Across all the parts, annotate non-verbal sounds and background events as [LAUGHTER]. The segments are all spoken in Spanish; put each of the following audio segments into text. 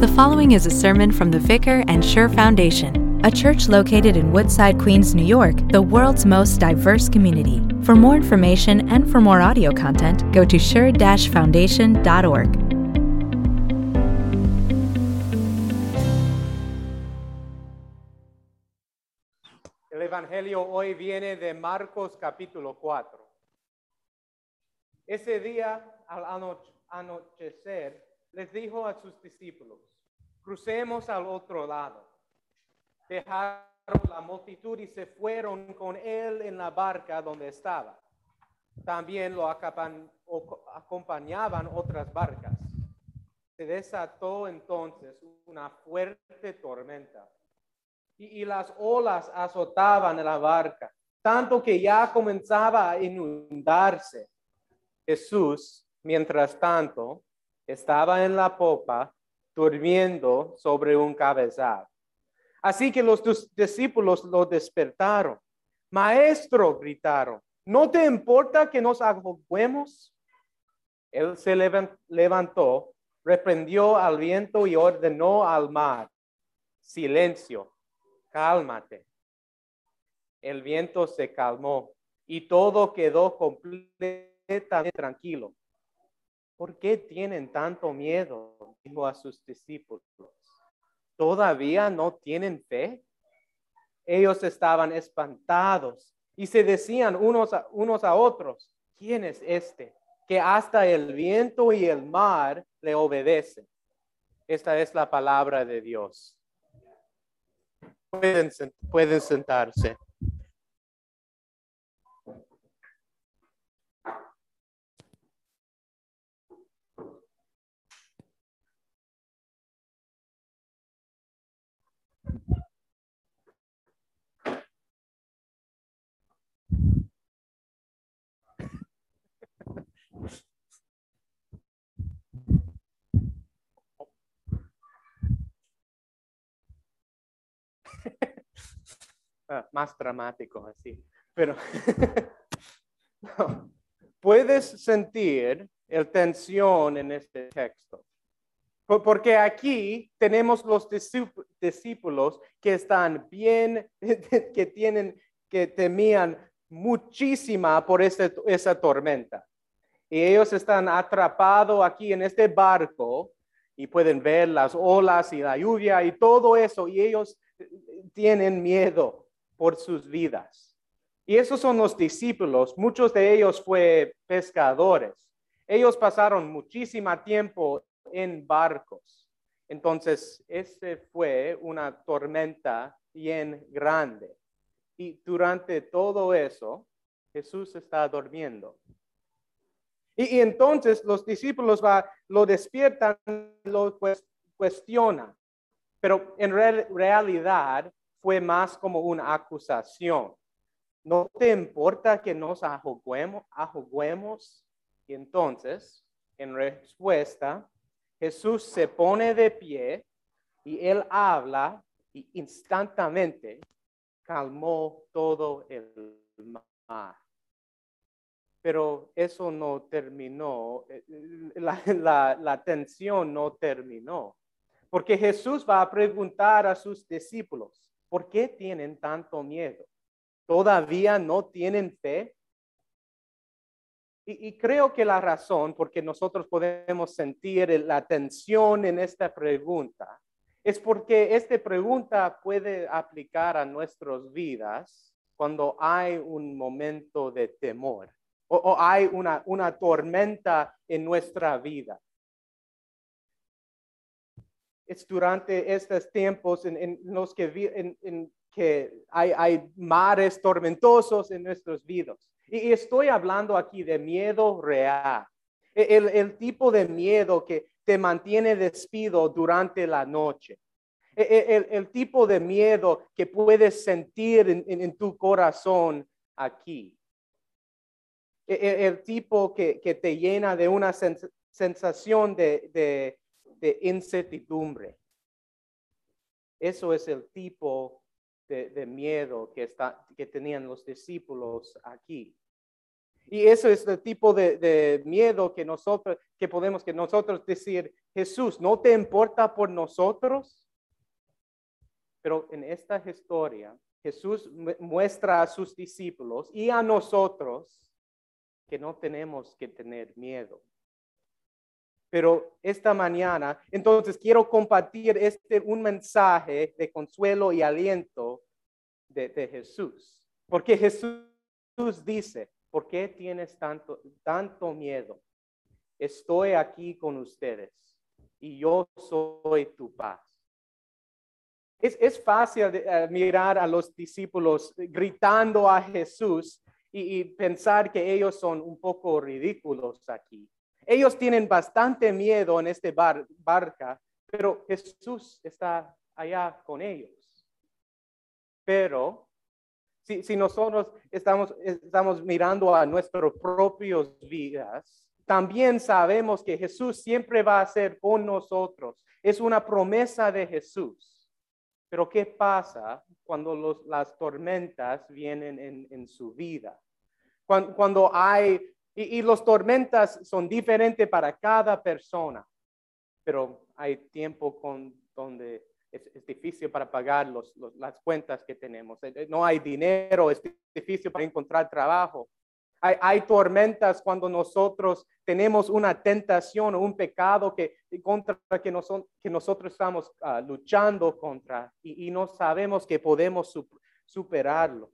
The following is a sermon from the Vicar and Sure Foundation, a church located in Woodside, Queens, New York, the world's most diverse community. For more information and for more audio content, go to sure-foundation.org. El Evangelio hoy viene de Marcos capítulo 4. Ese día, al anochecer, les dijo a sus discípulos, crucemos al otro lado. Dejaron la multitud y se fueron con él en la barca donde estaba. También lo acompañaban otras barcas. Se desató entonces una fuerte tormenta y, y las olas azotaban la barca, tanto que ya comenzaba a inundarse. Jesús, mientras tanto, estaba en la popa, durmiendo sobre un cabezal. Así que los discípulos lo despertaron. Maestro, gritaron, ¿no te importa que nos ahoguemos? Él se levan- levantó, reprendió al viento y ordenó al mar, silencio, cálmate. El viento se calmó y todo quedó completamente tranquilo. ¿Por qué tienen tanto miedo? Dijo a sus discípulos. ¿Todavía no tienen fe? Ellos estaban espantados y se decían unos a, unos a otros, ¿quién es este? Que hasta el viento y el mar le obedecen. Esta es la palabra de Dios. Pueden, pueden sentarse. Ah, más dramático así. Pero [LAUGHS] puedes sentir el tensión en este texto. Por- Porque aquí tenemos los discípu- discípulos que están bien, [LAUGHS] que tienen, que temían muchísima por ese- esa tormenta. Y ellos están atrapados aquí en este barco y pueden ver las olas y la lluvia y todo eso. Y ellos tienen miedo por sus vidas. Y esos son los discípulos. Muchos de ellos fue pescadores. Ellos pasaron muchísimo tiempo en barcos. Entonces, este fue una tormenta bien grande. Y durante todo eso, Jesús está durmiendo. Y, y entonces los discípulos va, lo despiertan, lo cues- cuestionan. Pero en real- realidad fue más como una acusación. ¿No te importa que nos ahoguemos? ahoguemos? Y entonces, en respuesta, Jesús se pone de pie y él habla y instantáneamente calmó todo el mar. Pero eso no terminó, eh, la, [LAUGHS] la, la tensión no terminó. Porque Jesús va a preguntar a sus discípulos, ¿por qué tienen tanto miedo? ¿Todavía no tienen fe? Y, y creo que la razón, porque nosotros podemos sentir la tensión en esta pregunta, es porque esta pregunta puede aplicar a nuestras vidas cuando hay un momento de temor o, o hay una, una tormenta en nuestra vida. Es durante estos tiempos en, en los que, vi- en, en que hay, hay mares tormentosos en nuestras vidas. Y, estoy hablando aquí de miedo real. E- El, el tipo de miedo que te mantiene despido durante la noche. E- e- El, el tipo de miedo que puedes sentir en, en- tu corazón aquí. El, tipo que, que te llena de una sens- sensación de, de, de incertidumbre. Eso es el tipo de, de miedo que, está, que tenían los discípulos aquí. Y eso es el tipo de, miedo que nosotros, que podemos que nosotros decir, Jesús, ¿no te importa por nosotros? Pero en esta historia, Jesús muestra a sus discípulos y a nosotros que no tenemos que tener miedo. Pero esta mañana, entonces quiero compartir este un mensaje de consuelo y aliento de, de Jesús. Porque Jesús dice, ¿por qué tienes tanto, tanto miedo? Estoy aquí con ustedes y yo soy tu paz. Es, fácil eh, mirar a los discípulos gritando a Jesús y, pensar que ellos son un poco ridículos aquí. Ellos tienen bastante miedo en este barca, pero Jesús está allá con ellos. Pero si, nosotros estamos, estamos mirando a nuestros propios vidas, también sabemos que Jesús siempre va a ser con nosotros. Es una promesa de Jesús. Pero ¿qué pasa cuando las tormentas vienen en, su vida? Cuando, hay, y, y las tormentas son diferentes para cada persona, pero hay tiempo con, donde es, difícil para pagar las cuentas que tenemos. Eh, no hay dinero, es difícil para encontrar trabajo. Hay, tormentas cuando nosotros tenemos una tentación o un pecado que, contra que, que nosotros estamos ah, luchando contra y, no sabemos que podemos superarlo.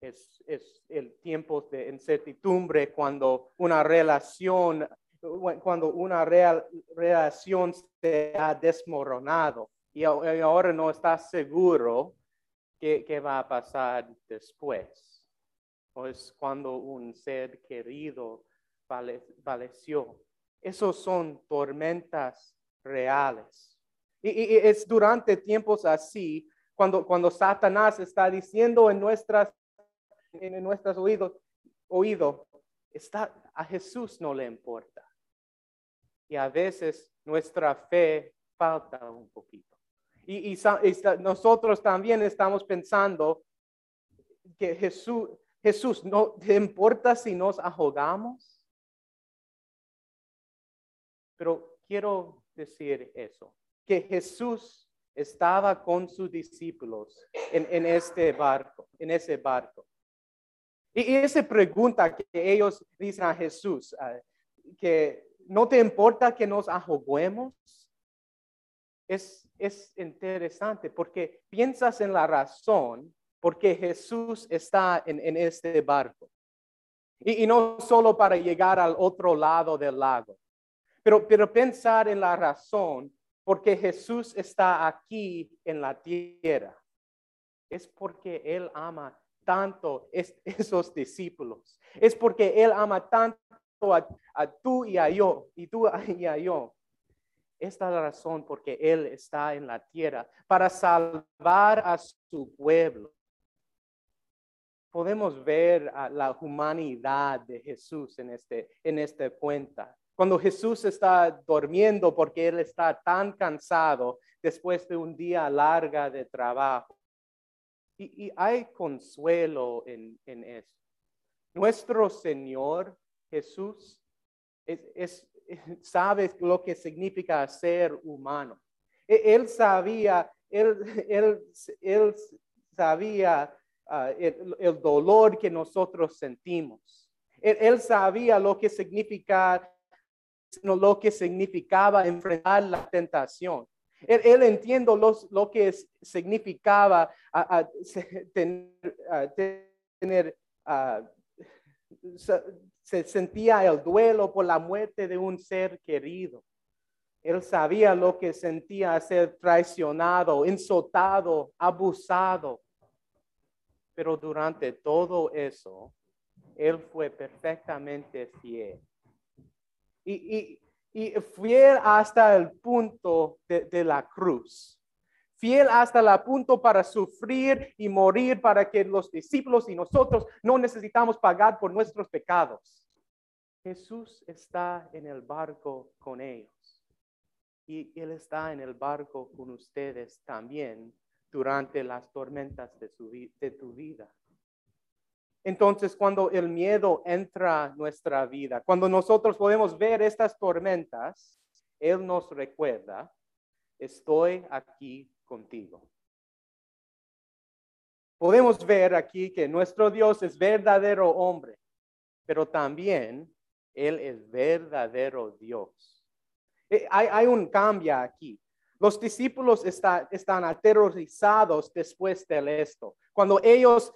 Es, es, el tiempo de incertidumbre cuando una relación, cuando una real, relación se ha desmoronado y ahora no está seguro qué, qué va a pasar después es cuando un ser querido falleció. Esos son tormentas reales. Y, es durante tiempos así, cuando, cuando Satanás está diciendo en nuestras, en nuestros oídos, oído, está, a Jesús no le importa. Y a veces nuestra fe falta un poquito. Y, y, nosotros también estamos pensando que Jesús, Jesús, ¿no te importa si nos ahogamos? Pero quiero decir eso, que Jesús estaba con sus discípulos en, este barco, en ese barco. Y, esa pregunta que ellos dicen a Jesús, ah, que no te importa que nos ahoguemos, es, es interesante porque piensas en la razón porque Jesús está en, este barco. Y, no solo para llegar al otro lado del lago, pero, pero pensar en la razón porque Jesús está aquí en la tierra. Es porque Él ama tanto [LAUGHS] esos discípulos. Es porque Él ama tanto a, tú y a yo, y tú [LAUGHS] y a yo. Esta es la razón porque Él está en la tierra, para salvar a su pueblo podemos ver la humanidad de Jesús en, este, en esta cuenta. Cuando Jesús está durmiendo porque Él está tan cansado después de un día larga de trabajo. Y, hay consuelo en, en, eso. Nuestro Señor Jesús es, [LAUGHS] sabe lo que significa ser humano. E, él sabía, él, [LAUGHS] él, él sabía Ah, el, dolor que nosotros sentimos. Él, sabía lo que significa, lo que significaba enfrentar la tentación. Él, él entiende lo que significaba [LAUGHS] tener, se sentía el duelo por la muerte de un ser querido. Él sabía lo que sentía ser traicionado, insultado, abusado. Pero durante todo eso, Él fue perfectamente fiel. Y, fiel hasta el punto de, la cruz. Fiel hasta el punto para sufrir y morir para que los discípulos y nosotros no necesitamos pagar por nuestros pecados. Jesús está en el barco con ellos. Y Él está en el barco con ustedes también durante las tormentas de, su, de tu vida. Entonces, cuando el miedo entra nuestra vida, cuando nosotros podemos ver estas tormentas, Él nos recuerda, estoy aquí contigo. Podemos ver aquí que nuestro Dios es verdadero hombre, pero también Él es verdadero Dios. Eh, Hay, un cambio aquí. Los discípulos están aterrorizados después de esto. Cuando ellos,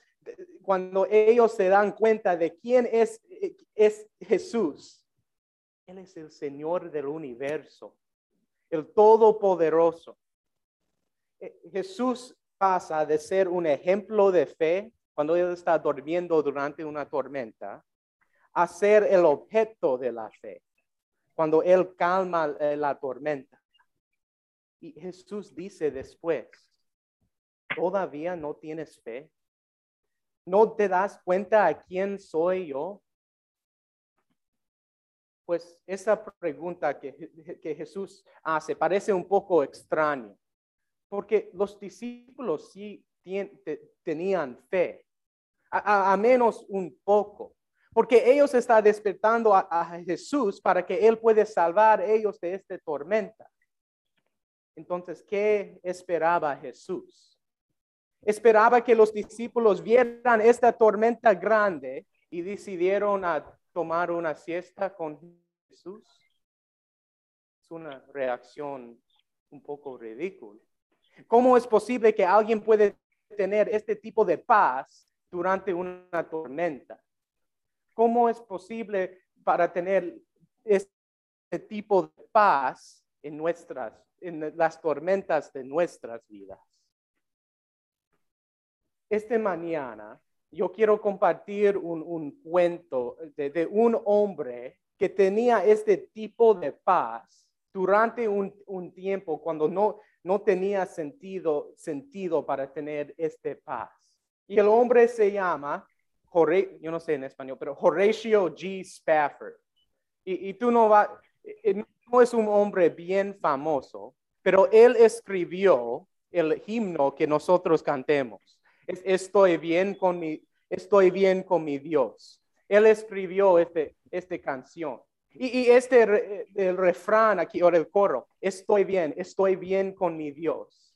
cuando ellos se dan cuenta de quién es, es Jesús, Él es el Señor del universo, el Todopoderoso. Eh, Jesús pasa de ser un ejemplo de fe cuando Él está durmiendo durante una tormenta a ser el objeto de la fe cuando Él calma eh, la tormenta. Y Jesús dice después, ¿todavía no tienes fe? ¿No te das cuenta a quién soy yo? Pues esa pregunta que, que Jesús hace parece un poco extraño, porque los discípulos sí tenían fe, a menos un poco. Porque ellos están despertando a, Jesús para que Él puede salvar ellos de esta tormenta. Entonces, ¿qué esperaba Jesús? Esperaba que los discípulos vieran esta tormenta grande y decidieron tomar una siesta con Jesús. Es una reacción un poco ridícula. ¿Cómo es posible que alguien puede tener este tipo de paz durante una tormenta? ¿Cómo es posible para tener este tipo de paz en nuestras, en las tormentas de nuestras vidas? Esta mañana yo quiero compartir un, cuento de, un hombre que tenía este tipo de paz durante un, tiempo cuando no, no tenía sentido, sentido para tener este paz. Y el hombre se llama yo no sé en español, pero Horatio G. Spafford. Y, tú no vas, eh, no es un hombre bien famoso, pero él escribió el himno que nosotros cantemos. estoy bien con mi, estoy bien con mi Dios. Él escribió este, esta canción. Y, este el refrán aquí, o el coro, estoy bien, estoy bien con mi Dios.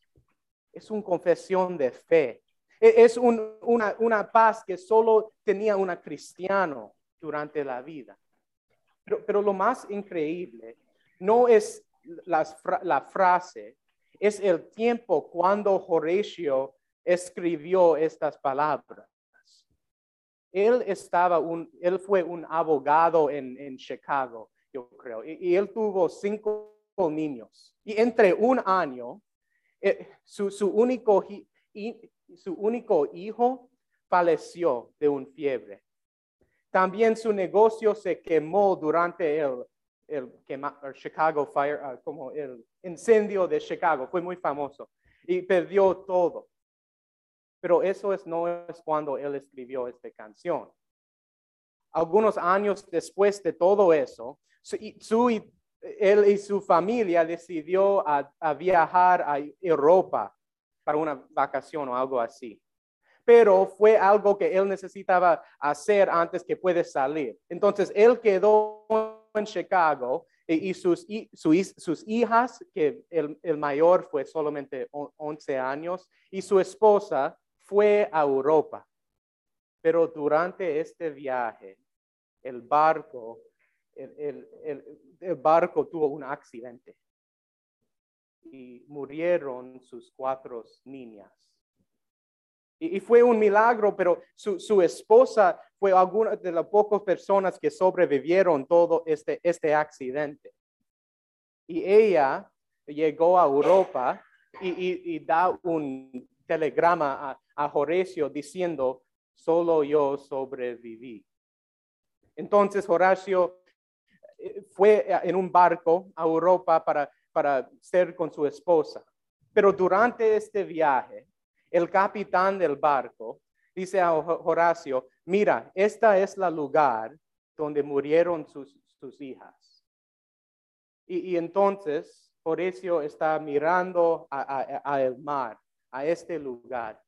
Es una confesión de fe. E-, es una, paz que solo tenía un cristiano durante la vida. Pero, lo más increíble no es la, frase, es el tiempo cuando Horatio escribió estas palabras. Él estaba un, él fue un abogado en, Chicago, yo creo, y, él tuvo cinco niños. Y entre un año, eh, su, su único su único hijo falleció de un fiebre. También su negocio se quemó durante el, el, Chicago Fire, ah, como el incendio de Chicago, fue muy famoso y perdió todo. Pero eso es, no es cuando él escribió esta canción. Algunos años después de todo eso, su, él y su familia decidió a viajar a Europa para una vacación o algo así. Pero fue algo que él necesitaba hacer antes que puede salir. Entonces, él quedó en Chicago y, sus, sus, hijas, que el, el, mayor fue solamente 11 años, y su esposa fue a Europa. Pero durante este viaje, el barco, el, el barco tuvo un accidente y murieron sus cuatro niñas. Y, fue un milagro, pero su, esposa fue alguna de las pocas personas que sobrevivieron todo este, este accidente. Y ella llegó a Europa y, da un telegrama a, a Horacio diciendo, solo yo sobreviví. Entonces Horacio eh, fue en un barco a Europa para para ser con su esposa. Pero durante este viaje, el capitán del barco dice a Horacio, mira, esta es la lugar donde murieron sus, hijas. Y, entonces Horacio está mirando al mar, a este lugar,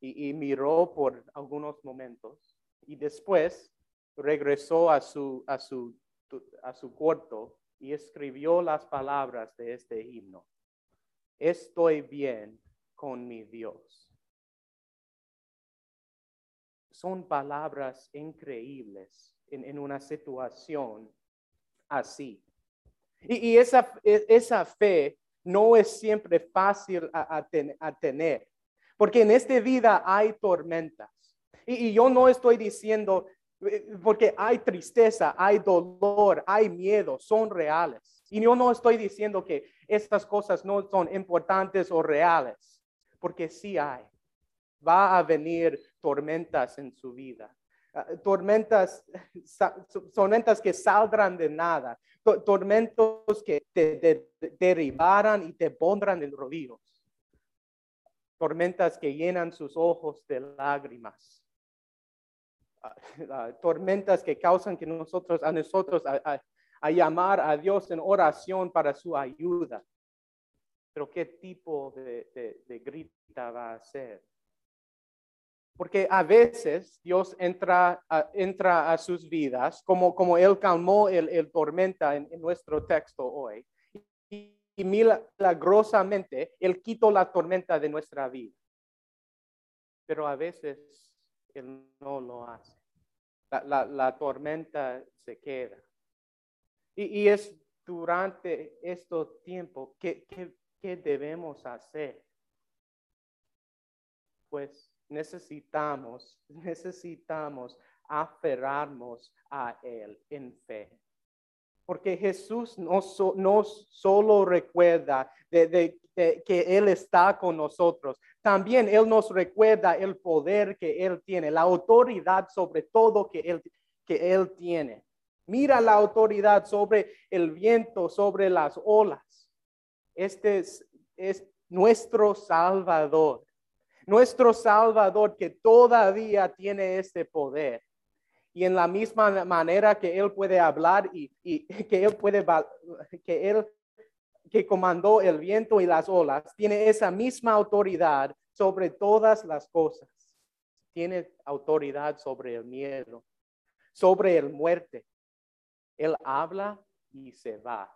y, miró por algunos momentos Y después regresó a su, a su, a su cuarto y escribió las palabras de este himno. Estoy bien con mi Dios. Son palabras increíbles en, en una situación así. Y, y esa, e, esa fe no es siempre fácil a, a, ten, a tener, porque en esta vida hay tormentas. Y, y, yo no estoy diciendo, eh, porque hay tristeza, hay dolor, hay miedo, son reales. Y yo no estoy diciendo que estas cosas no son importantes o reales, porque sí hay. Va a venir tormentas en su vida. Uh, tormentas, [LAUGHS] tormentas que saldrán de nada, tormentos que te, te derribarán y te pondrán en rodillos, tormentas que llenan sus ojos de lágrimas, uh, uh, tormentas que causan que nosotros, a nosotros, a llamar a Dios en oración para su ayuda. Pero ¿qué tipo de, de, de grita va a ser? Porque a veces Dios entra a, entra a sus vidas, como, como Él calmó el, el tormenta en, en, nuestro texto hoy. Y, y milagrosamente Él quitó la tormenta de nuestra vida. Pero a veces Él no lo hace. La, la, la tormenta se queda. Y, y, es durante este tiempo que, que, que debemos hacer. Pues necesitamos, necesitamos aferrarnos a Él en fe. Porque Jesús no, no solo recuerda que Él está con nosotros, también Él nos recuerda el poder que Él tiene, la autoridad sobre todo que Él, que él tiene. Mira la autoridad sobre el viento, sobre las olas. Este es, es nuestro Salvador nuestro Salvador que todavía tiene este poder. Y en la misma manera que Él puede hablar y, y [LAUGHS] que Él puede, que Él que comandó el viento y las olas, tiene esa misma autoridad sobre todas las cosas. Tiene autoridad sobre el miedo, sobre el muerte. Él habla y se va.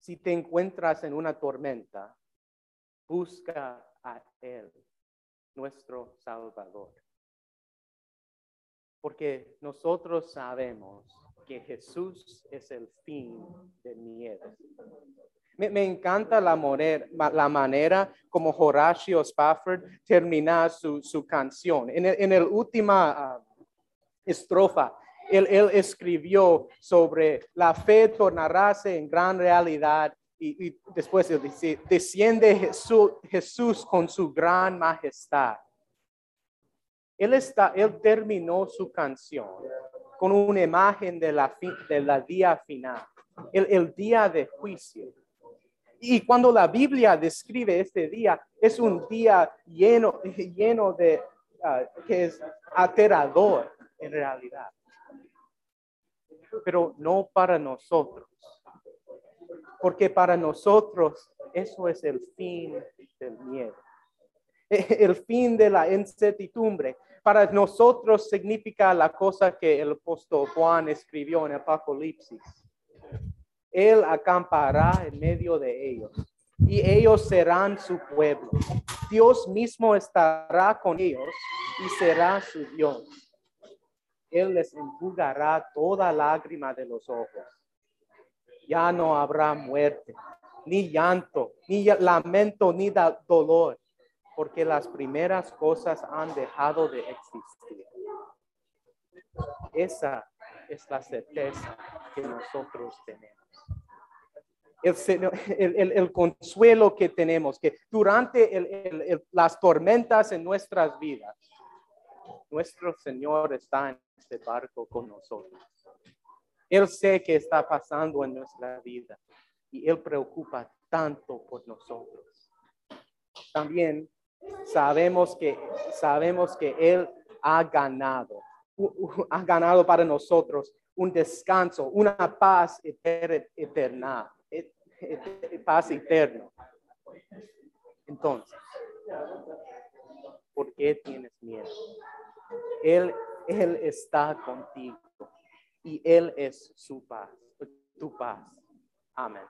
Si te encuentras en una tormenta, busca a Él, nuestro Salvador. Porque nosotros sabemos que Jesús es el fin de miedo. Me, me encanta la, manera como Horacio Spafford termina su, su canción. En el, en el última uh, estrofa, él, él, escribió sobre la fe tornarse en gran realidad y, y después dice, desciende Jesús, Jesús con su gran majestad. Él, está, él terminó su canción con una imagen de la, de la día final, el, el día de juicio. Y cuando la Biblia describe este día, es un día lleno, lleno de, uh, que es aterrador en realidad. Pero no para nosotros porque para nosotros eso es el fin del miedo, [LAUGHS] el fin de la incertidumbre. Para nosotros significa la cosa que el apóstol Juan escribió en Apocalipsis. Él acampará en medio de ellos y ellos serán su pueblo. Dios mismo estará con ellos y será su Dios. Él les enjugará toda lágrima de los ojos ya no habrá muerte, ni llanto, ni lamento, ni dolor, porque las primeras cosas han dejado de existir. Esa es la certeza que nosotros tenemos. El, el, el, consuelo que tenemos, que durante las tormentas en nuestras vidas, nuestro Señor está en este barco con nosotros. Él sé que está pasando en nuestra vida y Él preocupa tanto por nosotros. También sabemos que, sabemos que Él ha ganado, ha ganado para nosotros un descanso, una paz eterna, paz eterna. Entonces, ¿por qué tienes miedo? Él, Él está contigo y Él es su paz, tu paz. Amén.